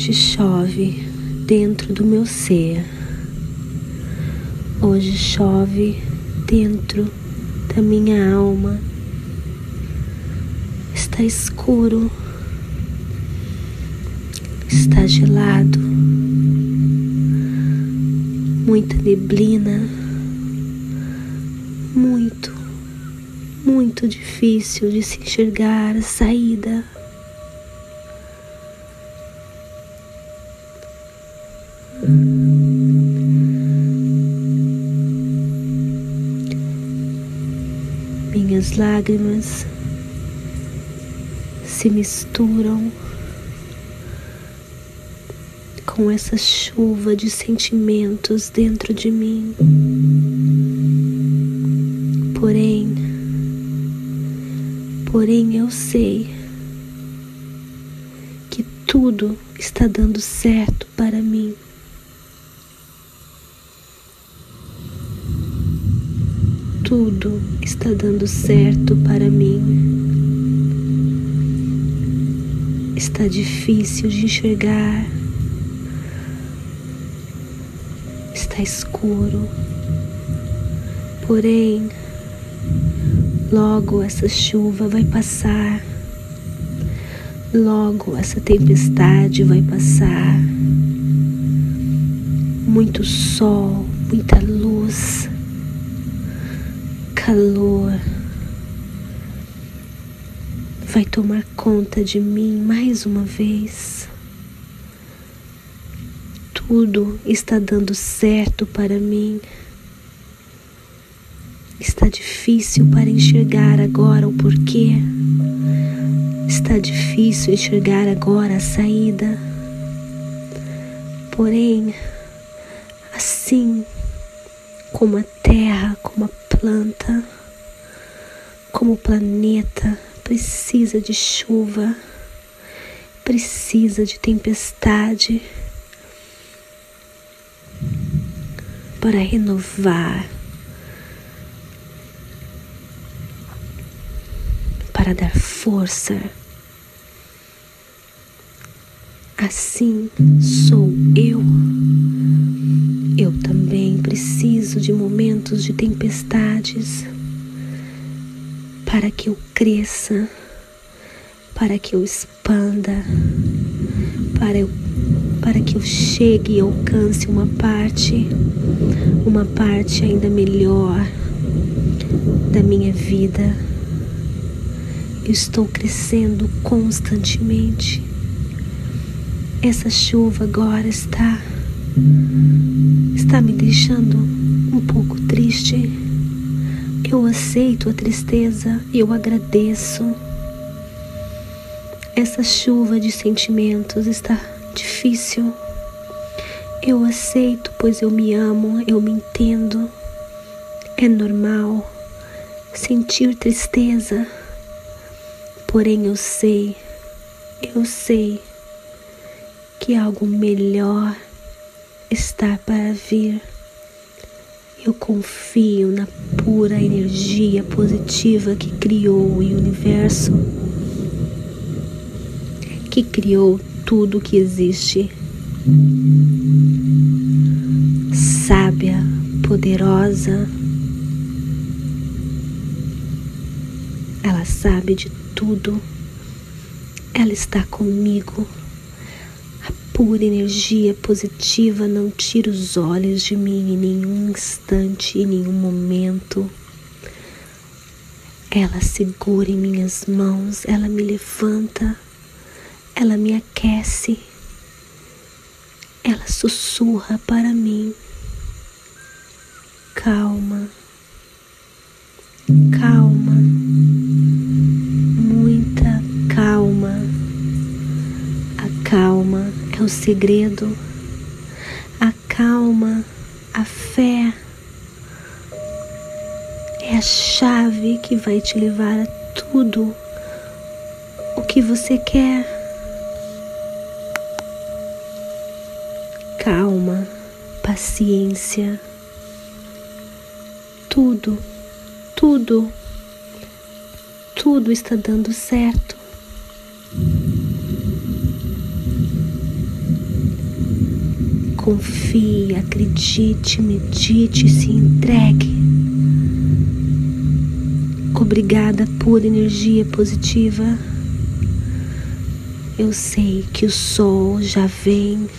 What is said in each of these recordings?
Hoje chove dentro do meu ser. Hoje chove dentro da minha alma. Está escuro. Está gelado. Muita neblina. Muito, muito difícil de se enxergar a saída. Minhas lágrimas se misturam com essa chuva de sentimentos dentro de mim. Porém, porém eu sei que tudo está dando certo para mim. Tudo está dando certo para mim. Está difícil de enxergar, está escuro, porém, logo essa chuva vai passar, logo essa tempestade vai passar. Muito sol, muita luz calor vai tomar conta de mim mais uma vez. Tudo está dando certo para mim. Está difícil para enxergar agora o porquê. Está difícil enxergar agora a saída. Porém, assim como a terra, como a planta, como o planeta precisa de chuva, precisa de tempestade para renovar, para dar força. Assim sou eu. Preciso de momentos de tempestades para que eu cresça, para que eu expanda, para, eu, para que eu chegue e alcance uma parte, uma parte ainda melhor da minha vida. Eu estou crescendo constantemente. Essa chuva agora está está me deixando um pouco triste. Eu aceito a tristeza, eu agradeço. Essa chuva de sentimentos está difícil. Eu aceito, pois eu me amo, eu me entendo. É normal sentir tristeza, porém eu sei, eu sei que algo melhor está para vir. Eu confio na pura energia positiva que criou o universo, que criou tudo que existe. Sábia, poderosa, ela sabe de tudo, ela está comigo pura energia positiva não tira os olhos de mim em nenhum instante, em nenhum momento. Ela segura em minhas mãos, ela me levanta, ela me aquece, ela sussurra para mim. Calma, segredo, a calma, a fé é a chave que vai te levar a tudo o que você quer. Calma, paciência, tudo, tudo, tudo está dando certo. Confie, acredite, medite, se entregue. Obrigada por energia positiva. Eu sei que o sol já vem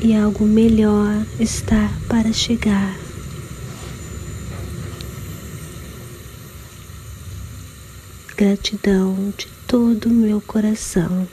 e algo melhor está para chegar. Gratidão de todo o meu coração.